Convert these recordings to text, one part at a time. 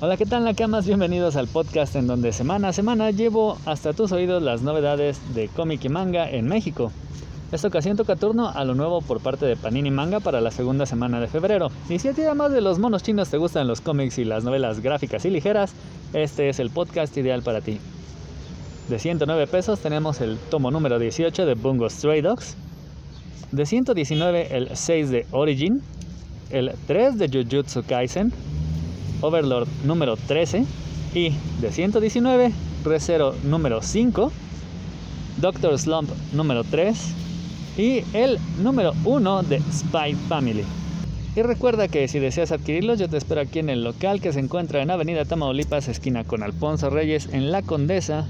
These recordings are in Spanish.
Hola, ¿qué tal Nakamas? Bienvenidos al podcast en donde semana a semana llevo hasta tus oídos las novedades de cómic y manga en México. Esta ocasión toca turno a lo nuevo por parte de Panini Manga para la segunda semana de febrero. Y si a ti además de los monos chinos te gustan los cómics y las novelas gráficas y ligeras, este es el podcast ideal para ti. De 109 pesos tenemos el tomo número 18 de Bungo Stray Dogs. De 119 el 6 de Origin. El 3 de Jujutsu Kaisen Overlord número 13 y de 119, Recero número 5, Doctor Slump número 3 y el número 1 de Spy Family. Y recuerda que si deseas adquirirlos, yo te espero aquí en el local que se encuentra en Avenida Tamaulipas, esquina con Alfonso Reyes, en La Condesa,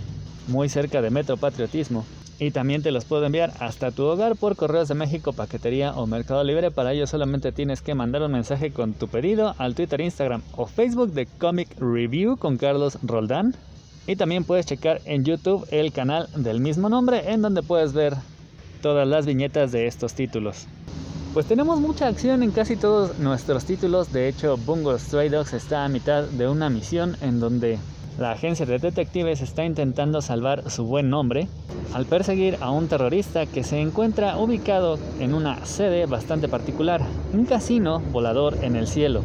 muy cerca de Metro Patriotismo. Y también te los puedo enviar hasta tu hogar por Correos de México, Paquetería o Mercado Libre. Para ello solamente tienes que mandar un mensaje con tu pedido al Twitter, Instagram o Facebook de Comic Review con Carlos Roldán. Y también puedes checar en YouTube el canal del mismo nombre en donde puedes ver todas las viñetas de estos títulos. Pues tenemos mucha acción en casi todos nuestros títulos. De hecho, Bungo Stray Dogs está a mitad de una misión en donde la agencia de detectives está intentando salvar su buen nombre al perseguir a un terrorista que se encuentra ubicado en una sede bastante particular, un casino volador en el cielo.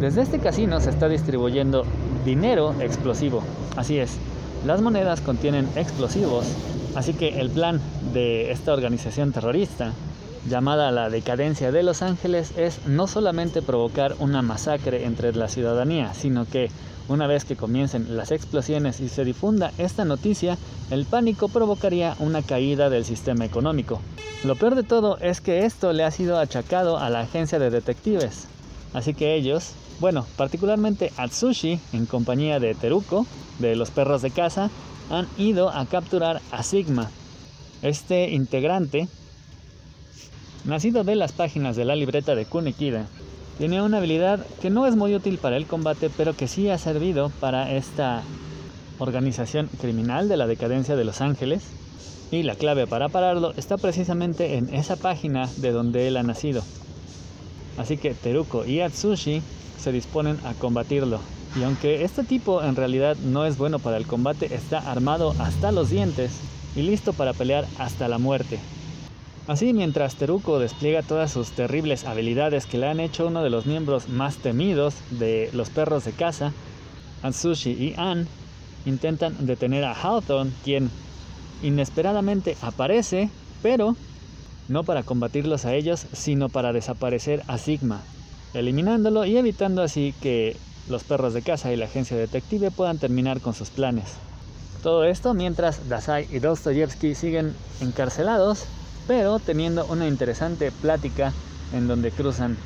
Desde este casino se está distribuyendo dinero explosivo. Así es, las monedas contienen explosivos, así que el plan de esta organización terrorista llamada la decadencia de Los Ángeles es no solamente provocar una masacre entre la ciudadanía, sino que una vez que comiencen las explosiones y se difunda esta noticia, el pánico provocaría una caída del sistema económico. Lo peor de todo es que esto le ha sido achacado a la agencia de detectives. Así que ellos, bueno, particularmente Atsushi, en compañía de Teruko, de los perros de casa, han ido a capturar a Sigma. Este integrante, nacido de las páginas de la libreta de Kunikida, tiene una habilidad que no es muy útil para el combate, pero que sí ha servido para esta organización criminal de la decadencia de Los Ángeles. Y la clave para pararlo está precisamente en esa página de donde él ha nacido. Así que Teruko y Atsushi se disponen a combatirlo. Y aunque este tipo en realidad no es bueno para el combate, está armado hasta los dientes y listo para pelear hasta la muerte. Así, mientras Teruko despliega todas sus terribles habilidades que le han hecho uno de los miembros más temidos de los perros de casa, Atsushi y Ann intentan detener a Hawthorne, quien inesperadamente aparece, pero no para combatirlos a ellos, sino para desaparecer a Sigma, eliminándolo y evitando así que los perros de casa y la agencia detective puedan terminar con sus planes. Todo esto mientras Dasai y Dostoyevsky siguen encarcelados pero teniendo una interesante plática en donde cruzan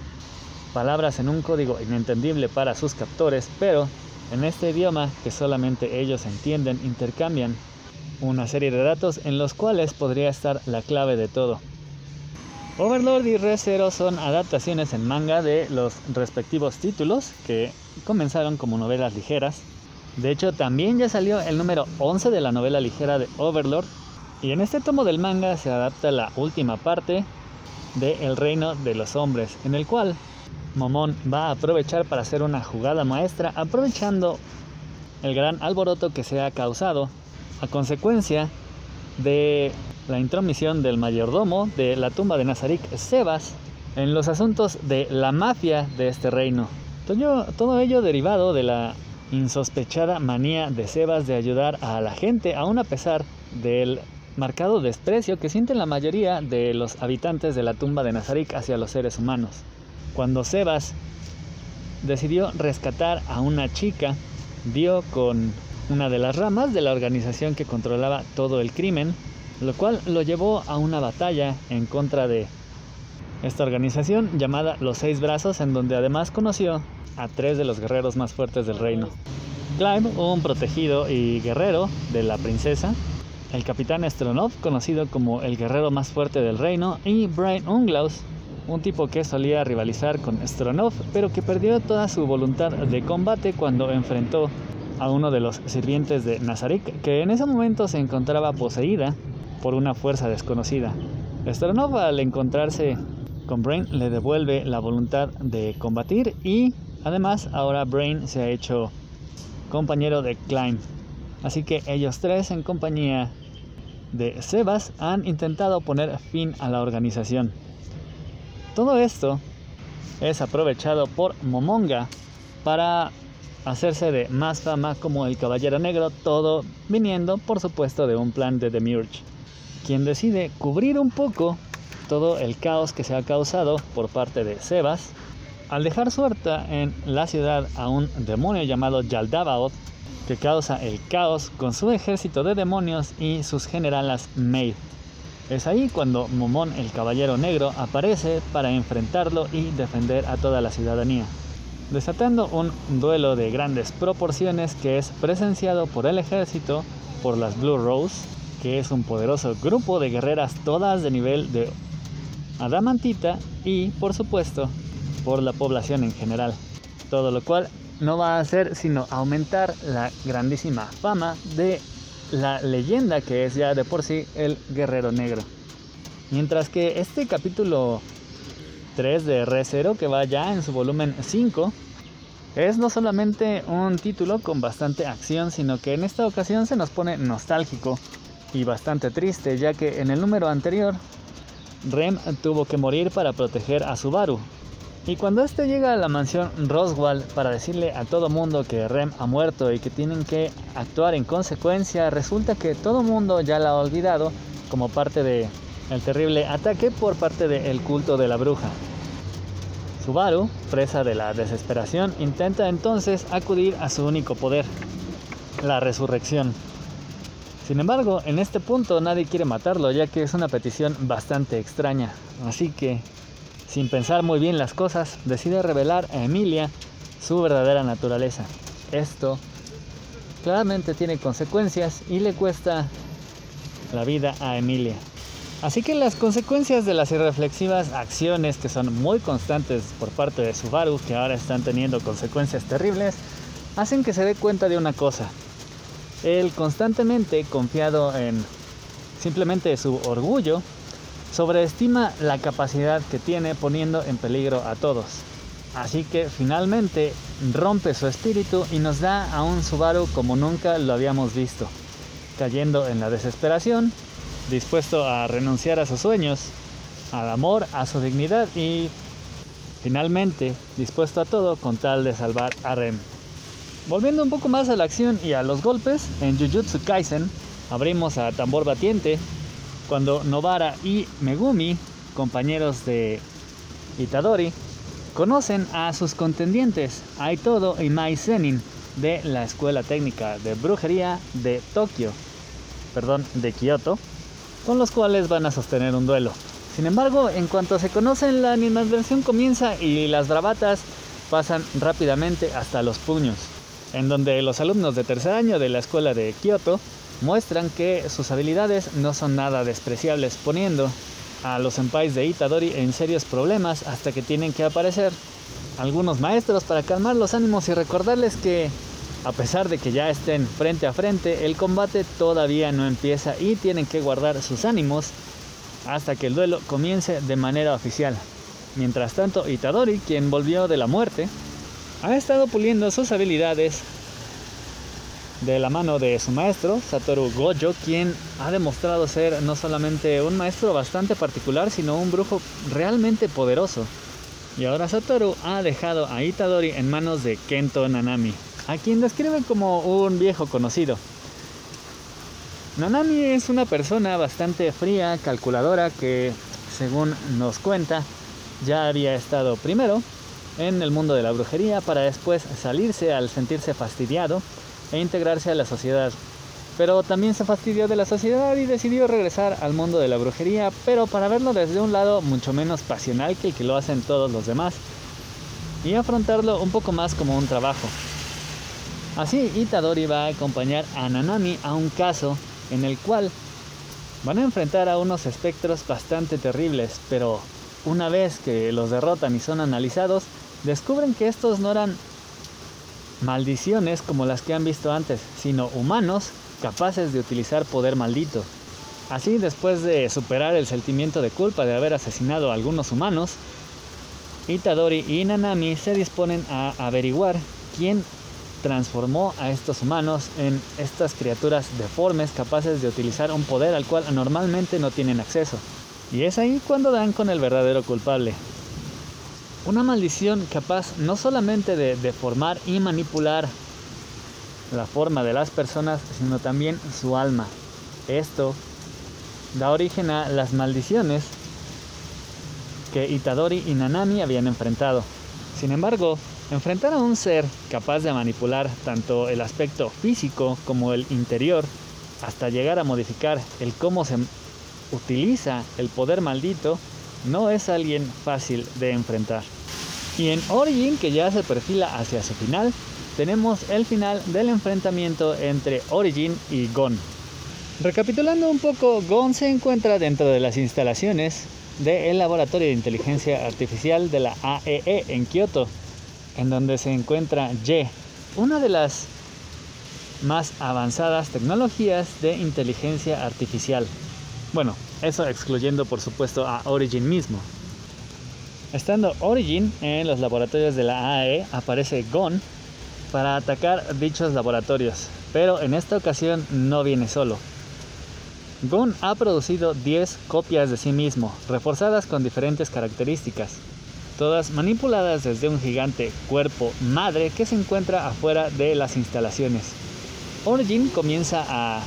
palabras en un código inentendible para sus captores, pero en este idioma que solamente ellos entienden, intercambian una serie de datos en los cuales podría estar la clave de todo. Overlord y ReZero son adaptaciones en manga de los respectivos títulos que comenzaron como novelas ligeras. De hecho, también ya salió el número 11 de la novela ligera de Overlord, y en este tomo del manga se adapta la última parte de El reino de los hombres, en el cual Momón va a aprovechar para hacer una jugada maestra, aprovechando el gran alboroto que se ha causado a consecuencia de la intromisión del mayordomo de la tumba de Nazarik Sebas en los asuntos de la mafia de este reino. Todo, ello derivado de la insospechada manía de Sebas de ayudar a la gente, aún a pesar del marcado desprecio que sienten la mayoría de los habitantes de la tumba de Nazarik hacia los seres humanos. Cuando Sebas decidió rescatar a una chica, dio con una de las ramas de la organización que controlaba todo el crimen, lo cual lo llevó a una batalla en contra de esta organización llamada Los Seis Brazos, en donde además conoció a tres de los guerreros más fuertes del reino. Clive, un protegido y guerrero de la princesa, el capitán Stronov, conocido como el guerrero más fuerte del reino, y Brian Unglaus, un tipo que solía rivalizar con Stronov, pero que perdió toda su voluntad de combate cuando enfrentó a uno de los sirvientes de Nazarik, que en ese momento se encontraba poseída por una fuerza desconocida. Stronov al encontrarse con Brain le devuelve la voluntad de combatir y Además, ahora Brain se ha hecho compañero de Klein. Así que ellos tres, en compañía de Sebas, han intentado poner fin a la organización. Todo esto es aprovechado por Momonga para hacerse de más fama como el Caballero Negro, todo viniendo, por supuesto, de un plan de Demiurge, quien decide cubrir un poco todo el caos que se ha causado por parte de Sebas al dejar suelta en la ciudad a un demonio llamado Yaldabaoth que causa el caos con su ejército de demonios y sus generalas Maid. Es ahí cuando Momón el Caballero Negro aparece para enfrentarlo y defender a toda la ciudadanía, desatando un duelo de grandes proporciones que es presenciado por el ejército, por las Blue Rose, que es un poderoso grupo de guerreras todas de nivel de adamantita y, por supuesto, por la población en general. Todo lo cual no va a hacer sino aumentar la grandísima fama de la leyenda que es ya de por sí el guerrero negro. Mientras que este capítulo 3 de Re Zero, que va ya en su volumen 5, es no solamente un título con bastante acción, sino que en esta ocasión se nos pone nostálgico y bastante triste, ya que en el número anterior Rem tuvo que morir para proteger a Subaru, y cuando este llega a la mansión Roswell para decirle a todo mundo que Rem ha muerto y que tienen que actuar en consecuencia, resulta que todo mundo ya la ha olvidado como parte de terrible ataque por parte del culto de la bruja. Subaru, presa de la desesperación, intenta entonces acudir a su único poder, la resurrección. Sin embargo, en este punto nadie quiere matarlo ya que es una petición bastante extraña, así que sin pensar muy bien las cosas, decide revelar a Emilia su verdadera naturaleza. Esto claramente tiene consecuencias y le cuesta la vida a Emilia. Así que las consecuencias de las irreflexivas acciones que son muy constantes por parte de Subaru, que ahora están teniendo consecuencias terribles, hacen que se dé cuenta de una cosa. Él constantemente confiado en simplemente su orgullo, sobreestima la capacidad que tiene poniendo en peligro a todos. Así que finalmente rompe su espíritu y nos da a un Subaru como nunca lo habíamos visto, cayendo en la desesperación, dispuesto a renunciar a sus sueños, al amor, a su dignidad y finalmente dispuesto a todo con tal de salvar a Rem. Volviendo un poco más a la acción y a los golpes, en Jujutsu Kaisen abrimos a Tambor Batiente, cuando Novara y Megumi, compañeros de Itadori, conocen a sus contendientes, Aitodo y Mai Zenin, de la Escuela Técnica de Brujería de Tokio, perdón, de Kioto, con los cuales van a sostener un duelo. Sin embargo, en cuanto se conocen, la animadversión comienza y las bravatas pasan rápidamente hasta los puños, en donde los alumnos de tercer año de la escuela de Kioto muestran que sus habilidades no son nada despreciables, poniendo a los senpais de Itadori en serios problemas hasta que tienen que aparecer algunos maestros para calmar los ánimos y recordarles que a pesar de que ya estén frente a frente, el combate todavía no empieza y tienen que guardar sus ánimos hasta que el duelo comience de manera oficial. Mientras tanto, Itadori, quien volvió de la muerte, ha estado puliendo sus habilidades de la mano de su maestro, Satoru Gojo, quien ha demostrado ser no solamente un maestro bastante particular, sino un brujo realmente poderoso. Y ahora Satoru ha dejado a Itadori en manos de Kento Nanami, a quien describe como un viejo conocido. Nanami es una persona bastante fría, calculadora, que, según nos cuenta, ya había estado primero en el mundo de la brujería para después salirse al sentirse fastidiado e integrarse a la sociedad. Pero también se fastidió de la sociedad y decidió regresar al mundo de la brujería, pero para verlo desde un lado mucho menos pasional que el que lo hacen todos los demás, y afrontarlo un poco más como un trabajo. Así, Itadori va a acompañar a Nanami a un caso en el cual van a enfrentar a unos espectros bastante terribles, pero una vez que los derrotan y son analizados, descubren que estos no eran maldiciones como las que han visto antes, sino humanos capaces de utilizar poder maldito. Así, después de superar el sentimiento de culpa de haber asesinado a algunos humanos, Itadori y Nanami se disponen a averiguar quién transformó a estos humanos en estas criaturas deformes capaces de utilizar un poder al cual normalmente no tienen acceso. Y es ahí cuando dan con el verdadero culpable. Una maldición capaz no solamente de deformar y manipular la forma de las personas, sino también su alma. Esto da origen a las maldiciones que Itadori y Nanami habían enfrentado. Sin embargo, enfrentar a un ser capaz de manipular tanto el aspecto físico como el interior, hasta llegar a modificar el cómo se utiliza el poder maldito, no es alguien fácil de enfrentar. Y en Origin, que ya se perfila hacia su final, tenemos el final del enfrentamiento entre Origin y Gon. Recapitulando un poco, Gon se encuentra dentro de las instalaciones del Laboratorio de Inteligencia Artificial de la AEE e en Kioto, en donde se encuentra Ye, una de las más avanzadas tecnologías de inteligencia artificial. Bueno, eso excluyendo por supuesto a Origin mismo. Estando Origin en los laboratorios de la AE, aparece Gon para atacar dichos laboratorios, pero en esta ocasión no viene solo. Gon ha producido 10 copias de sí mismo, reforzadas con diferentes características, todas manipuladas desde un gigante cuerpo madre que se encuentra afuera de las instalaciones. Origin comienza a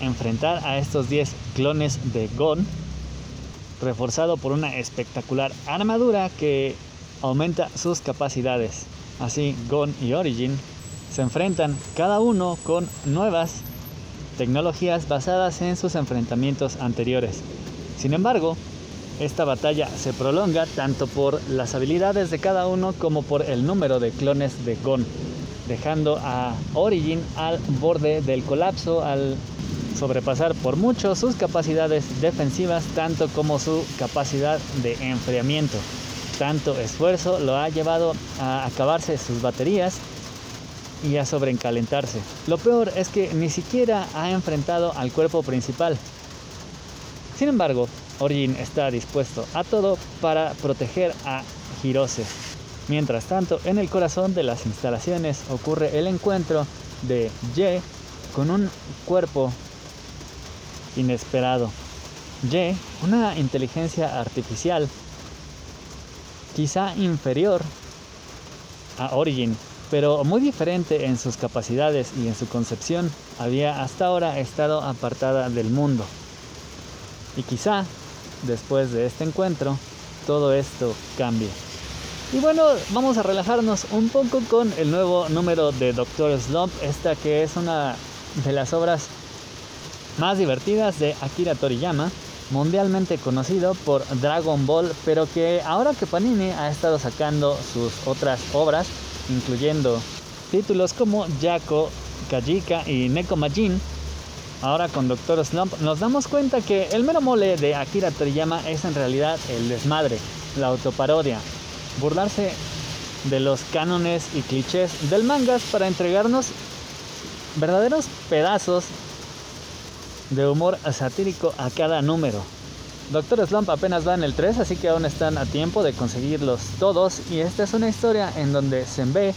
enfrentar a estos 10 clones de Gon, reforzado por una espectacular armadura que aumenta sus capacidades. Así, Gon y Origin se enfrentan cada uno con nuevas tecnologías basadas en sus enfrentamientos anteriores. Sin embargo, esta batalla se prolonga tanto por las habilidades de cada uno como por el número de clones de Gon, dejando a Origin al borde del colapso al sobrepasar por mucho sus capacidades defensivas tanto como su capacidad de enfriamiento. Tanto esfuerzo lo ha llevado a acabarse sus baterías y a sobrecalentarse. Lo peor es que ni siquiera ha enfrentado al cuerpo principal. Sin embargo, Origin está dispuesto a todo para proteger a Hirose. Mientras tanto, en el corazón de las instalaciones ocurre el encuentro de Ye con un cuerpo inesperado. Ye, una inteligencia artificial quizá inferior a Origin, pero muy diferente en sus capacidades y en su concepción, había hasta ahora estado apartada del mundo. Y quizá, después de este encuentro, todo esto cambie. Y bueno, vamos a relajarnos un poco con el nuevo número de Doctor Slump, esta que es una de las obras más divertidas de Akira Toriyama, mundialmente conocido por Dragon Ball, pero que ahora que Panini ha estado sacando sus otras obras, incluyendo títulos como Yako, Kajika y Neko Majin, ahora con Doctor Slump, nos damos cuenta que el mero mole de Akira Toriyama es en realidad el desmadre, la autoparodia, burlarse de los cánones y clichés del mangas para entregarnos verdaderos pedazos de humor satírico a cada número. Doctor Slump apenas va en el 3, así que aún están a tiempo de conseguirlos todos. Y esta es una historia en donde Senbei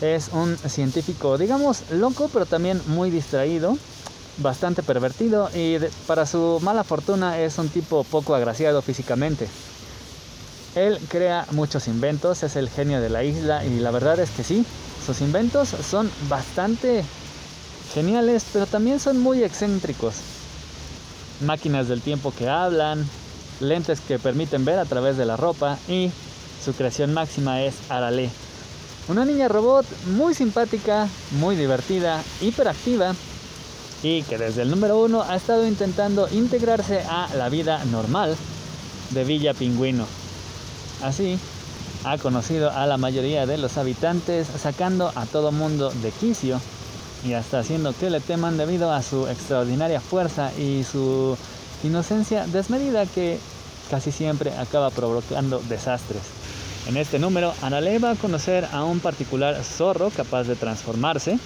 es un científico, digamos, loco, pero también muy distraído, bastante pervertido y para su mala fortuna es un tipo poco agraciado físicamente. Él crea muchos inventos, es el genio de la isla y la verdad es que sí, sus inventos son bastante geniales, pero también son muy excéntricos máquinas del tiempo que hablan, lentes que permiten ver a través de la ropa y su creación máxima es Arale. Una niña robot muy simpática, muy divertida, hiperactiva y que desde el número uno ha estado intentando integrarse a la vida normal de Villa Pingüino. Así, ha conocido a la mayoría de los habitantes sacando a todo mundo de quicio y hasta haciendo que le teman debido a su extraordinaria fuerza y su inocencia desmedida que casi siempre acaba provocando desastres. En este número, Anale va a conocer a un particular zorro capaz de transformarse,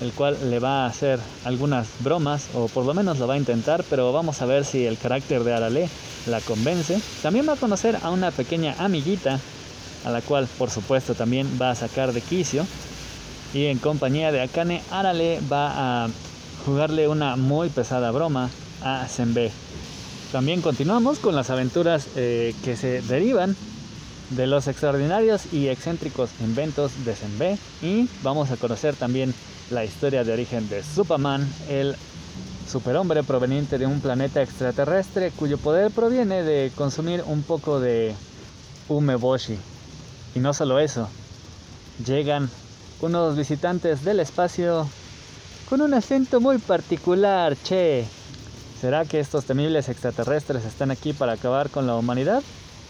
el cual le va a hacer algunas bromas, o por lo menos lo va a intentar, pero vamos a ver si el carácter de Arale la convence. También va a conocer a una pequeña amiguita a la cual por supuesto también va a sacar de quicio. Y en compañía de Akane, Arale va a jugarle una muy pesada broma a Senbei. También continuamos con las aventuras eh, que se derivan de los extraordinarios y excéntricos inventos de Senbei y vamos a conocer también la historia de origen de Superman, el superhombre proveniente de un planeta extraterrestre cuyo poder proviene de consumir un poco de umeboshi. Y no solo eso, llegan unos visitantes del espacio con un acento muy particular, che. ¿Será que estos temibles extraterrestres están aquí para acabar con la humanidad?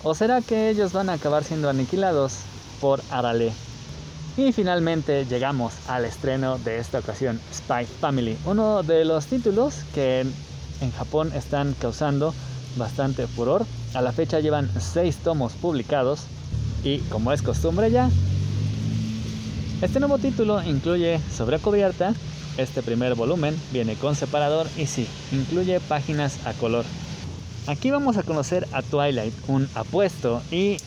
¿O será que ellos van a acabar siendo aniquilados por Arale? Y finalmente llegamos al estreno de esta ocasión, Spy Family, uno de los títulos que en Japón están causando bastante furor. A la fecha llevan 6 tomos publicados y como es costumbre ya, este nuevo título incluye sobrecubierta, este primer volumen viene con separador y sí, incluye páginas a color. Aquí vamos a conocer a Twilight, un apuesto y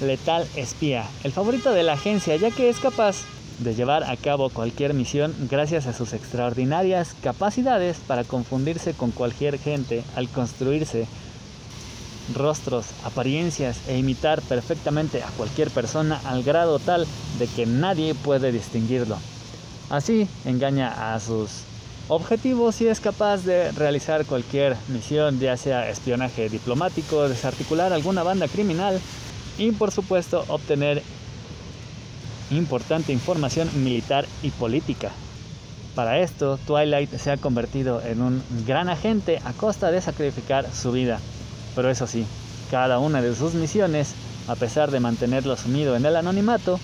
letal espía, el favorito de la agencia ya que es capaz de llevar a cabo cualquier misión gracias a sus extraordinarias capacidades para confundirse con cualquier gente al construirse rostros, apariencias e imitar perfectamente a cualquier persona al grado tal de que nadie puede distinguirlo. Así engaña a sus objetivos y es capaz de realizar cualquier misión, ya sea espionaje diplomático, desarticular alguna banda criminal y por supuesto obtener importante información militar y política. Para esto, Twilight se ha convertido en un gran agente a costa de sacrificar su vida. Pero eso sí, cada una de sus misiones, a pesar de mantenerlo sumido en el anonimato,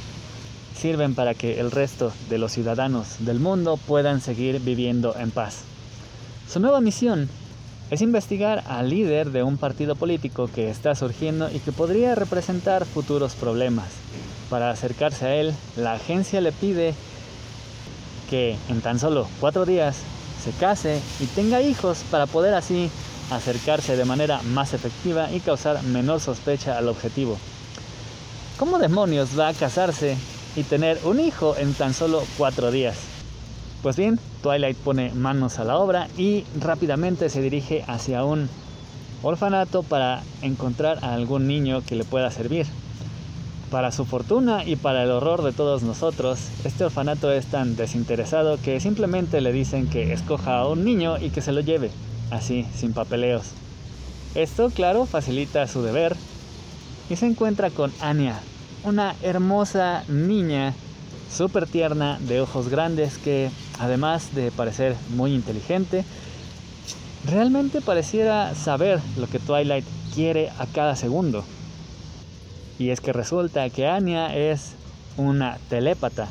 sirven para que el resto de los ciudadanos del mundo puedan seguir viviendo en paz. Su nueva misión es investigar al líder de un partido político que está surgiendo y que podría representar futuros problemas. Para acercarse a él, la agencia le pide que en tan solo cuatro días se case y tenga hijos para poder así acercarse de manera más efectiva y causar menor sospecha al objetivo. ¿Cómo demonios va a casarse y tener un hijo en tan solo cuatro días? Pues bien, Twilight pone manos a la obra y rápidamente se dirige hacia un orfanato para encontrar a algún niño que le pueda servir. Para su fortuna y para el horror de todos nosotros, este orfanato es tan desinteresado que simplemente le dicen que escoja a un niño y que se lo lleve, así, sin papeleos. Esto, claro, facilita su deber y se encuentra con Anya, una hermosa niña súper tierna, de ojos grandes, que además de parecer muy inteligente, realmente pareciera saber lo que Twilight quiere a cada segundo. Y es que resulta que Anya es una telépata,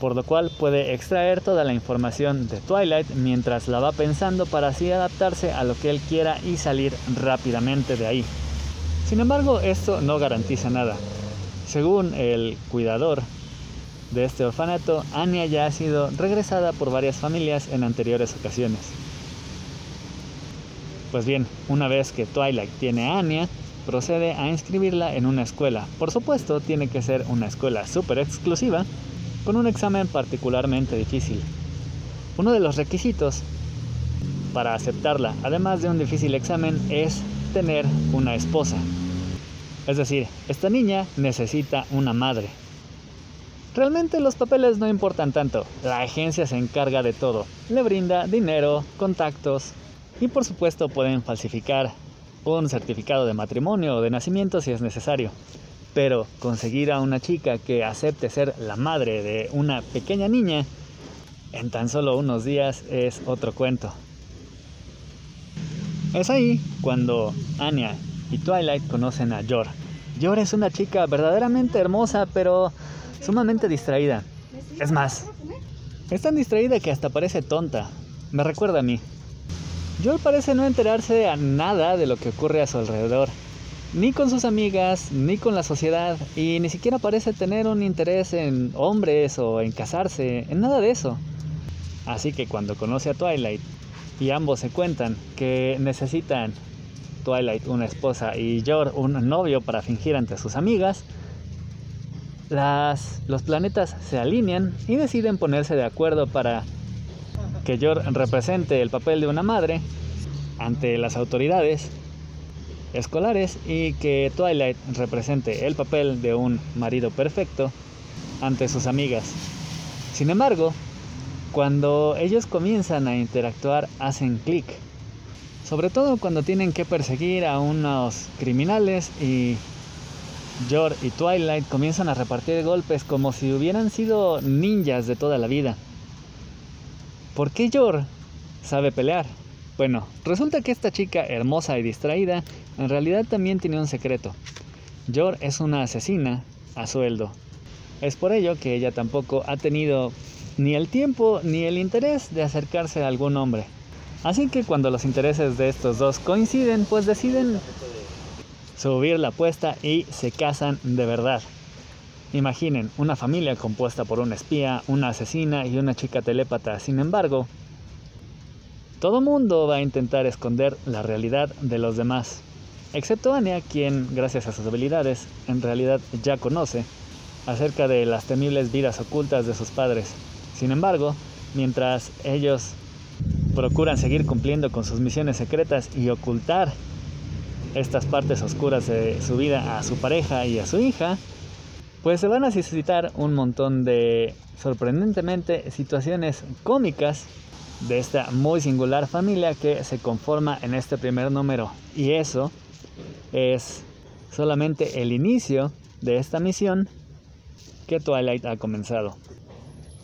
por lo cual puede extraer toda la información de Twilight mientras la va pensando para así adaptarse a lo que él quiera y salir rápidamente de ahí. Sin embargo, esto no garantiza nada. Según el cuidador de este orfanato, Anya ya ha sido regresada por varias familias en anteriores ocasiones. Pues bien, una vez que Twilight tiene a Anya, procede a inscribirla en una escuela. Por supuesto, tiene que ser una escuela súper exclusiva, con un examen particularmente difícil. Uno de los requisitos para aceptarla, además de un difícil examen, es tener una esposa. Es decir, esta niña necesita una madre. Realmente los papeles no importan tanto, la agencia se encarga de todo, le brinda dinero, contactos y por supuesto pueden falsificar un certificado de matrimonio o de nacimiento si es necesario. Pero conseguir a una chica que acepte ser la madre de una pequeña niña en tan solo unos días es otro cuento. Es ahí cuando Anya y Twilight conocen a Yor. Yor es una chica verdaderamente hermosa, pero sumamente distraída. Es más, es tan distraída que hasta parece tonta. Me recuerda a mí. Joel parece no enterarse a nada de lo que ocurre a su alrededor, ni con sus amigas, ni con la sociedad, y ni siquiera parece tener un interés en hombres o en casarse, en nada de eso. Así que cuando conoce a Twilight y ambos se cuentan que necesitan Twilight una esposa y Yor un novio para fingir ante sus amigas, las, los planetas se alinean y deciden ponerse de acuerdo para que Yor represente el papel de una madre ante las autoridades escolares y que Twilight represente el papel de un marido perfecto ante sus amigas. Sin embargo, cuando ellos comienzan a interactuar hacen clic, sobre todo cuando tienen que perseguir a unos criminales y Yor y Twilight comienzan a repartir golpes como si hubieran sido ninjas de toda la vida. ¿Por qué Yor sabe pelear? Bueno, resulta que esta chica hermosa y distraída en realidad también tiene un secreto. Yor es una asesina a sueldo. Es por ello que ella tampoco ha tenido ni el tiempo ni el interés de acercarse a algún hombre. Así que cuando los intereses de estos dos coinciden, pues deciden subir la apuesta y se casan de verdad. Imaginen una familia compuesta por un espía, una asesina y una chica telépata. Sin embargo, todo mundo va a intentar esconder la realidad de los demás, excepto Anya, quien, gracias a sus habilidades, en realidad ya conoce acerca de las temibles vidas ocultas de sus padres. Sin embargo, mientras ellos procuran seguir cumpliendo con sus misiones secretas y ocultar estas partes oscuras de su vida a su pareja y a su hija, pues se van a suscitar un montón de sorprendentemente situaciones cómicas de esta muy singular familia que se conforma en este primer número. Y eso es solamente el inicio de esta misión que Twilight ha comenzado.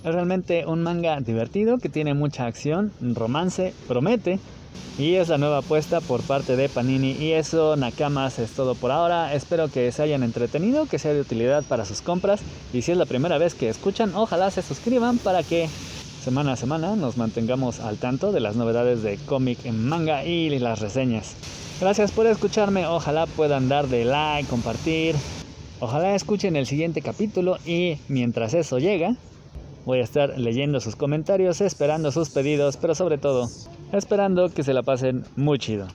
Es realmente un manga divertido que tiene mucha acción, romance, promete y es la nueva apuesta por parte de Panini. Y eso, Nakamas, es todo por ahora. Espero que se hayan entretenido, que sea de utilidad para sus compras. Y si es la primera vez que escuchan, ojalá se suscriban para que semana a semana nos mantengamos al tanto de las novedades de cómic en manga y las reseñas. Gracias por escucharme, ojalá puedan dar de like, compartir. Ojalá escuchen el siguiente capítulo y mientras eso llega, voy a estar leyendo sus comentarios, esperando sus pedidos, pero sobre todo Esperando que se la pasen muy chido.